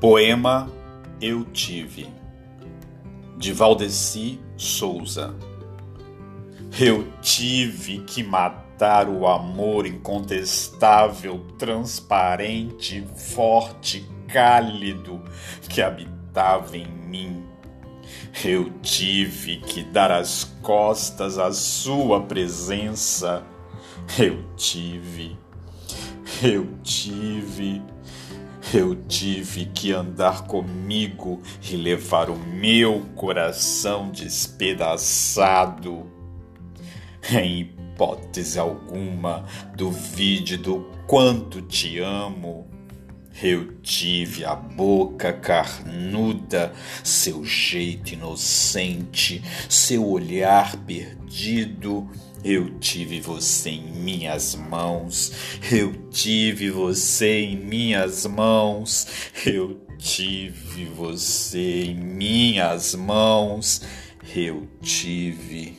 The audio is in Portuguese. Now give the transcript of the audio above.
Poema Eu Tive, de Valdeci Souza. Eu tive que matar o amor incontestável, transparente, forte, cálido que habitava em mim. Eu tive que dar as costas à sua presença. Eu tive, eu tive eu tive que andar comigo e levar o meu coração despedaçado. Em hipótese alguma, duvide do quanto te amo. Eu tive a boca carnuda, seu jeito inocente, seu olhar perdido. Eu tive você em minhas mãos, eu tive você em minhas mãos, eu tive você em minhas mãos, eu tive.